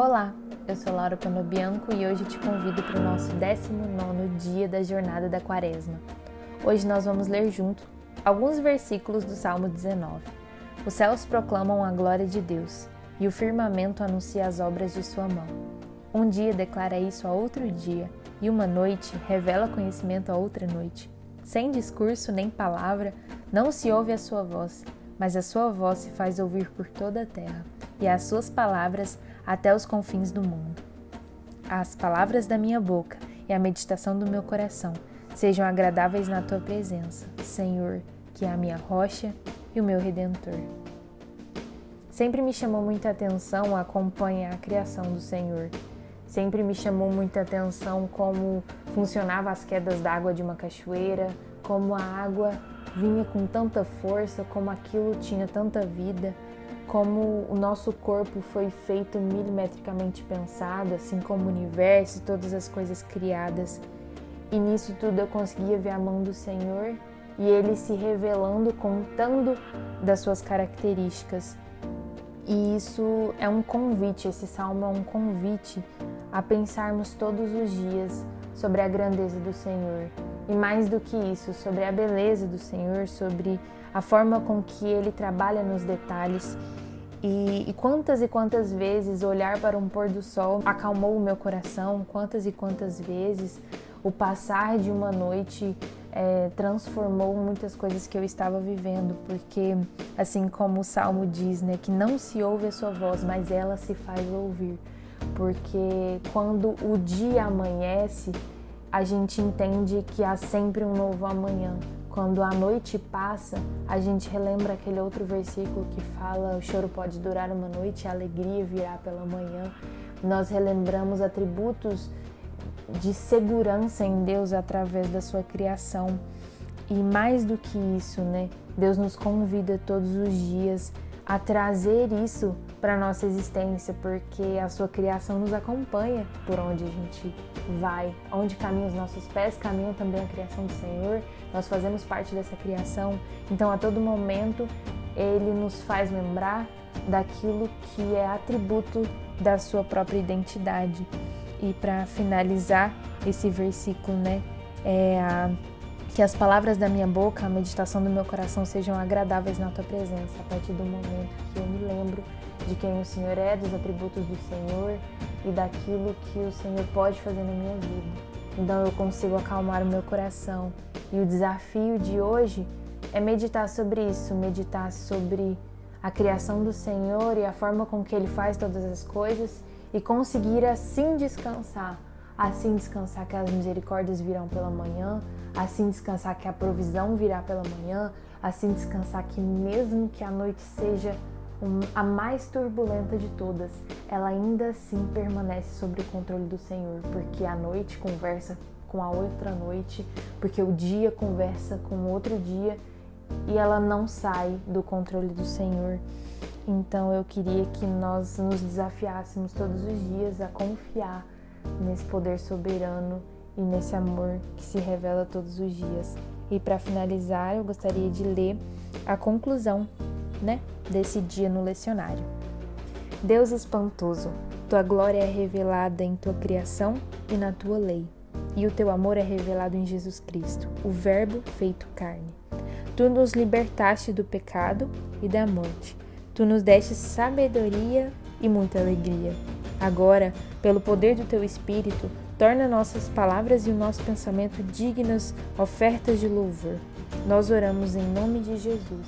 Olá, eu sou Laura Panobianco e hoje te convido para o nosso 19 dia da jornada da Quaresma. Hoje nós vamos ler junto alguns versículos do Salmo 19. Os céus proclamam a glória de Deus e o firmamento anuncia as obras de sua mão. Um dia declara isso a outro dia e uma noite revela conhecimento a outra noite. Sem discurso nem palavra, não se ouve a sua voz, mas a sua voz se faz ouvir por toda a terra, e as suas palavras até os confins do mundo. As palavras da minha boca e a meditação do meu coração sejam agradáveis na tua presença, Senhor, que é a minha rocha e o meu redentor. Sempre me chamou muita atenção acompanhar a criação do Senhor. Sempre me chamou muita atenção como funcionava as quedas d'água de uma cachoeira, como a água vinha com tanta força, como aquilo tinha tanta vida como o nosso corpo foi feito milimetricamente pensado, assim como o universo e todas as coisas criadas. E nisso tudo eu conseguia ver a mão do Senhor e ele se revelando, contando das suas características. E isso é um convite, esse salmo é um convite a pensarmos todos os dias sobre a grandeza do Senhor. E mais do que isso, sobre a beleza do Senhor, sobre a forma com que ele trabalha nos detalhes. E, e, quantas e quantas vezes olhar para um pôr do sol acalmou o meu coração, quantas e quantas vezes o passar de uma noite é, transformou muitas coisas que eu estava vivendo, porque assim como o salmo diz, né, que não se ouve a sua voz, mas ela se faz ouvir, porque quando o dia amanhece, a gente entende que há sempre um novo amanhã. Quando a noite passa, a gente relembra aquele outro versículo que fala: o choro pode durar uma noite, a alegria virá pela manhã. Nós relembramos atributos de segurança em Deus através da sua criação. E mais do que isso, né? Deus nos convida todos os dias a trazer isso para nossa existência, porque a sua criação nos acompanha por onde a gente vai, onde caminham os nossos pés, caminham também a criação do Senhor. Nós fazemos parte dessa criação. Então, a todo momento, ele nos faz lembrar daquilo que é atributo da sua própria identidade. E para finalizar esse versículo, né, é a que as palavras da minha boca, a meditação do meu coração sejam agradáveis na tua presença, a partir do momento que eu me lembro de quem o Senhor é, dos atributos do Senhor e daquilo que o Senhor pode fazer na minha vida. Então eu consigo acalmar o meu coração. E o desafio de hoje é meditar sobre isso, meditar sobre a criação do Senhor e a forma com que Ele faz todas as coisas e conseguir assim descansar assim descansar que as misericórdias virão pela manhã, assim descansar que a provisão virá pela manhã, assim descansar que mesmo que a noite seja a mais turbulenta de todas, ela ainda assim permanece sob o controle do Senhor, porque a noite conversa com a outra noite, porque o dia conversa com outro dia e ela não sai do controle do Senhor. Então eu queria que nós nos desafiássemos todos os dias a confiar nesse poder soberano e nesse amor que se revela todos os dias. E para finalizar, eu gostaria de ler a conclusão, né, desse dia no lecionário. Deus espantoso, tua glória é revelada em tua criação e na tua lei, e o teu amor é revelado em Jesus Cristo, o Verbo feito carne. Tu nos libertaste do pecado e da morte. Tu nos deste sabedoria e muita alegria. Agora, pelo poder do teu Espírito, torna nossas palavras e o nosso pensamento dignas ofertas de louvor. Nós oramos em nome de Jesus.